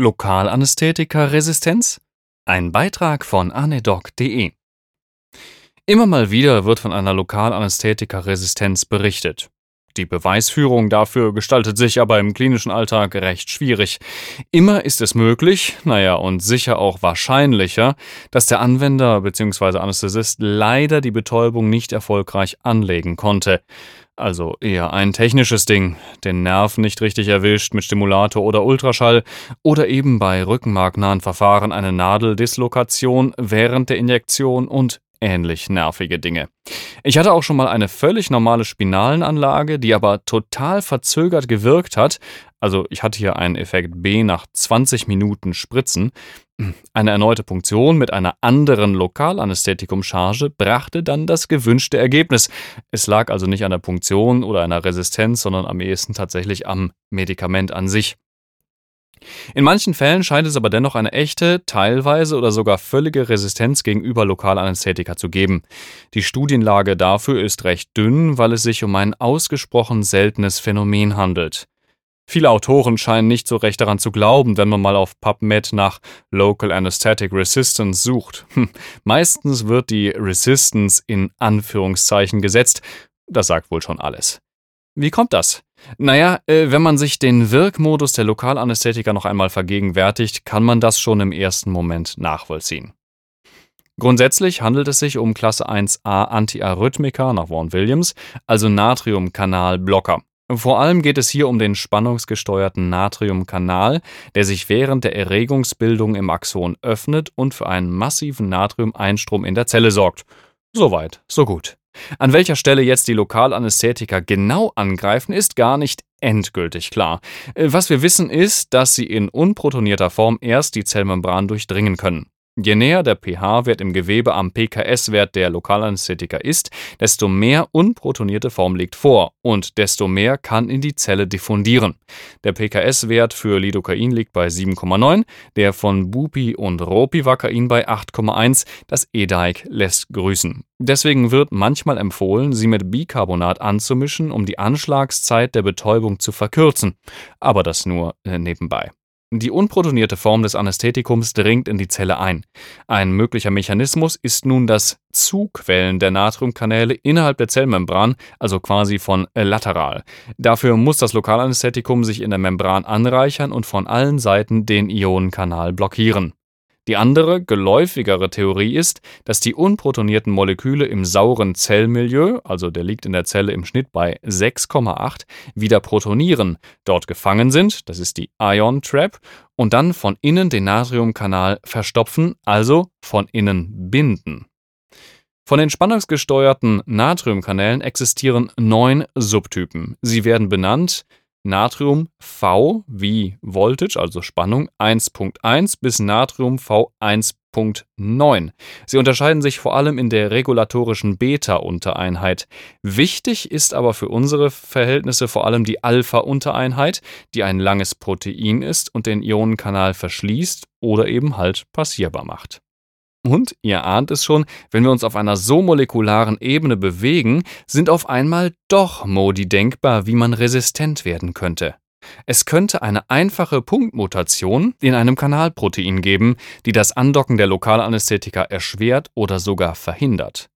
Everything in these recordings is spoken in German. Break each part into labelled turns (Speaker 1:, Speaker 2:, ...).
Speaker 1: Lokalanästhetika-Resistenz? Ein Beitrag von anedoc.de. Immer mal wieder wird von einer Lokalanästhetika-Resistenz berichtet. Die Beweisführung dafür gestaltet sich aber im klinischen Alltag recht schwierig. Immer ist es möglich, naja, und sicher auch wahrscheinlicher, dass der Anwender bzw. Anästhesist leider die Betäubung nicht erfolgreich anlegen konnte. Also eher ein technisches Ding, den Nerv nicht richtig erwischt mit Stimulator oder Ultraschall oder eben bei rückenmarknahen Verfahren eine Nadeldislokation während der Injektion und ähnlich nervige Dinge. Ich hatte auch schon mal eine völlig normale Spinalenanlage, die aber total verzögert gewirkt hat. Also ich hatte hier einen Effekt B nach 20 Minuten Spritzen. Eine erneute Punktion mit einer anderen Lokalanästhetikumcharge brachte dann das gewünschte Ergebnis. Es lag also nicht an der Punktion oder einer Resistenz, sondern am ehesten tatsächlich am Medikament an sich. In manchen Fällen scheint es aber dennoch eine echte, teilweise oder sogar völlige Resistenz gegenüber Lokalanästhetika zu geben. Die Studienlage dafür ist recht dünn, weil es sich um ein ausgesprochen seltenes Phänomen handelt. Viele Autoren scheinen nicht so recht daran zu glauben, wenn man mal auf PubMed nach Local Anesthetic Resistance sucht. Hm, meistens wird die Resistance in Anführungszeichen gesetzt. Das sagt wohl schon alles. Wie kommt das? Naja, äh, wenn man sich den Wirkmodus der Lokalanästhetika noch einmal vergegenwärtigt, kann man das schon im ersten Moment nachvollziehen. Grundsätzlich handelt es sich um Klasse 1a Antiarrhythmika nach Vaughan Williams, also Natriumkanalblocker. Vor allem geht es hier um den spannungsgesteuerten Natriumkanal, der sich während der Erregungsbildung im Axon öffnet und für einen massiven Natriumeinstrom in der Zelle sorgt. Soweit, so gut. An welcher Stelle jetzt die Lokalanästhetika genau angreifen, ist gar nicht endgültig klar. Was wir wissen ist, dass sie in unprotonierter Form erst die Zellmembran durchdringen können. Je näher der pH-Wert im Gewebe am PKS-Wert der Lokalanästhetika ist, desto mehr unprotonierte Form liegt vor und desto mehr kann in die Zelle diffundieren. Der PKS-Wert für Lidocain liegt bei 7,9, der von Bupi und Ropivacain bei 8,1. Das E-Dike lässt grüßen. Deswegen wird manchmal empfohlen, sie mit Bicarbonat anzumischen, um die Anschlagszeit der Betäubung zu verkürzen. Aber das nur äh, nebenbei. Die unprotonierte Form des Anästhetikums dringt in die Zelle ein. Ein möglicher Mechanismus ist nun das Zuquellen der Natriumkanäle innerhalb der Zellmembran, also quasi von lateral. Dafür muss das Lokalanästhetikum sich in der Membran anreichern und von allen Seiten den Ionenkanal blockieren. Die andere, geläufigere Theorie ist, dass die unprotonierten Moleküle im sauren Zellmilieu, also der liegt in der Zelle im Schnitt bei 6,8, wieder protonieren, dort gefangen sind, das ist die Ion Trap, und dann von innen den Natriumkanal verstopfen, also von innen binden. Von den spannungsgesteuerten Natriumkanälen existieren neun Subtypen. Sie werden benannt Natrium V wie Voltage, also Spannung 1.1 bis Natrium V 1.9. Sie unterscheiden sich vor allem in der regulatorischen Beta-Untereinheit. Wichtig ist aber für unsere Verhältnisse vor allem die Alpha-Untereinheit, die ein langes Protein ist und den Ionenkanal verschließt oder eben halt passierbar macht. Und, ihr ahnt es schon, wenn wir uns auf einer so molekularen Ebene bewegen, sind auf einmal doch Modi denkbar, wie man resistent werden könnte. Es könnte eine einfache Punktmutation in einem Kanalprotein geben, die das Andocken der Lokalanästhetika erschwert oder sogar verhindert.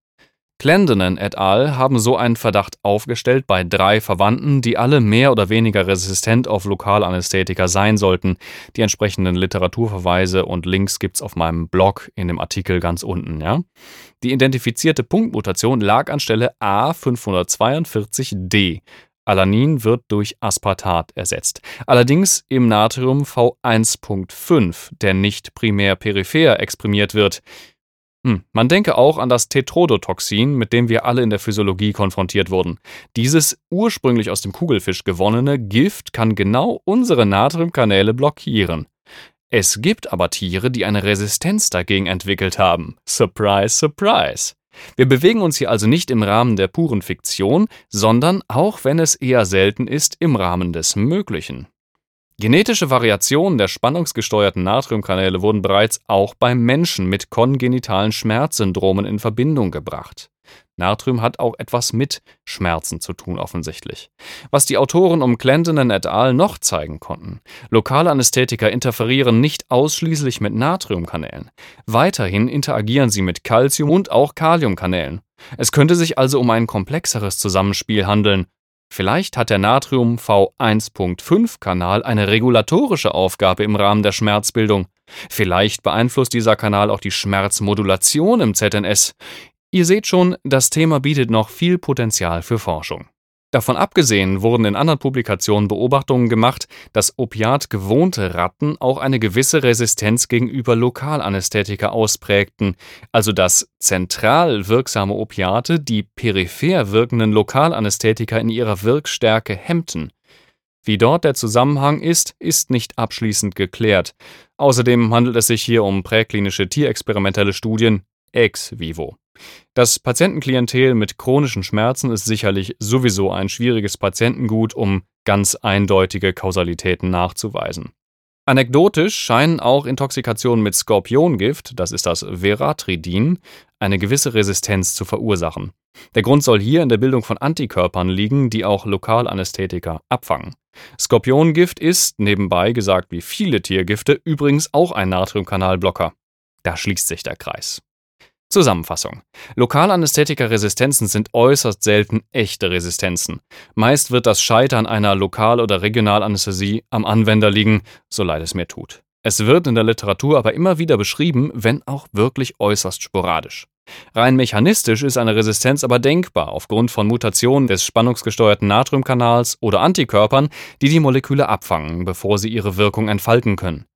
Speaker 1: Clendenin et al. haben so einen Verdacht aufgestellt bei drei Verwandten, die alle mehr oder weniger resistent auf Lokalanästhetika sein sollten. Die entsprechenden Literaturverweise und Links gibt's auf meinem Blog in dem Artikel ganz unten. Ja? Die identifizierte Punktmutation lag an Stelle A542D. Alanin wird durch Aspartat ersetzt. Allerdings im Natrium V1.5, der nicht primär peripher exprimiert wird. Hm. Man denke auch an das Tetrodotoxin, mit dem wir alle in der Physiologie konfrontiert wurden. Dieses ursprünglich aus dem Kugelfisch gewonnene Gift kann genau unsere Natriumkanäle blockieren. Es gibt aber Tiere, die eine Resistenz dagegen entwickelt haben. Surprise, surprise. Wir bewegen uns hier also nicht im Rahmen der puren Fiktion, sondern, auch wenn es eher selten ist, im Rahmen des Möglichen. Genetische Variationen der spannungsgesteuerten Natriumkanäle wurden bereits auch beim Menschen mit kongenitalen Schmerzsyndromen in Verbindung gebracht. Natrium hat auch etwas mit Schmerzen zu tun, offensichtlich. Was die Autoren um Clendenen et al. noch zeigen konnten: Lokale Anästhetika interferieren nicht ausschließlich mit Natriumkanälen. Weiterhin interagieren sie mit Calcium- und auch Kaliumkanälen. Es könnte sich also um ein komplexeres Zusammenspiel handeln. Vielleicht hat der Natrium V1.5-Kanal eine regulatorische Aufgabe im Rahmen der Schmerzbildung. Vielleicht beeinflusst dieser Kanal auch die Schmerzmodulation im ZNS. Ihr seht schon, das Thema bietet noch viel Potenzial für Forschung. Davon abgesehen wurden in anderen Publikationen Beobachtungen gemacht, dass opiatgewohnte Ratten auch eine gewisse Resistenz gegenüber Lokalanästhetika ausprägten, also dass zentral wirksame Opiate die peripher wirkenden Lokalanästhetika in ihrer Wirkstärke hemmten. Wie dort der Zusammenhang ist, ist nicht abschließend geklärt. Außerdem handelt es sich hier um präklinische tierexperimentelle Studien ex vivo. Das Patientenklientel mit chronischen Schmerzen ist sicherlich sowieso ein schwieriges Patientengut, um ganz eindeutige Kausalitäten nachzuweisen. Anekdotisch scheinen auch Intoxikationen mit Skorpiongift, das ist das Veratridin, eine gewisse Resistenz zu verursachen. Der Grund soll hier in der Bildung von Antikörpern liegen, die auch Lokalanästhetika abfangen. Skorpiongift ist, nebenbei gesagt wie viele Tiergifte, übrigens auch ein Natriumkanalblocker. Da schließt sich der Kreis. Zusammenfassung. Lokalanästhetika-Resistenzen sind äußerst selten echte Resistenzen. Meist wird das Scheitern einer Lokal- oder Regionalanästhesie am Anwender liegen, so leid es mir tut. Es wird in der Literatur aber immer wieder beschrieben, wenn auch wirklich äußerst sporadisch. Rein mechanistisch ist eine Resistenz aber denkbar aufgrund von Mutationen des spannungsgesteuerten Natriumkanals oder Antikörpern, die die Moleküle abfangen, bevor sie ihre Wirkung entfalten können.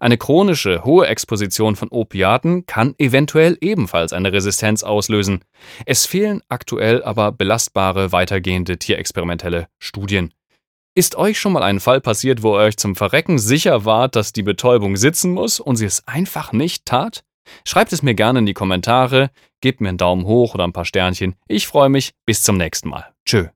Speaker 1: Eine chronische, hohe Exposition von Opiaten kann eventuell ebenfalls eine Resistenz auslösen. Es fehlen aktuell aber belastbare weitergehende tierexperimentelle Studien. Ist euch schon mal ein Fall passiert, wo ihr euch zum Verrecken sicher wart, dass die Betäubung sitzen muss und sie es einfach nicht tat? Schreibt es mir gerne in die Kommentare, gebt mir einen Daumen hoch oder ein paar Sternchen. Ich freue mich. Bis zum nächsten Mal. Tschö.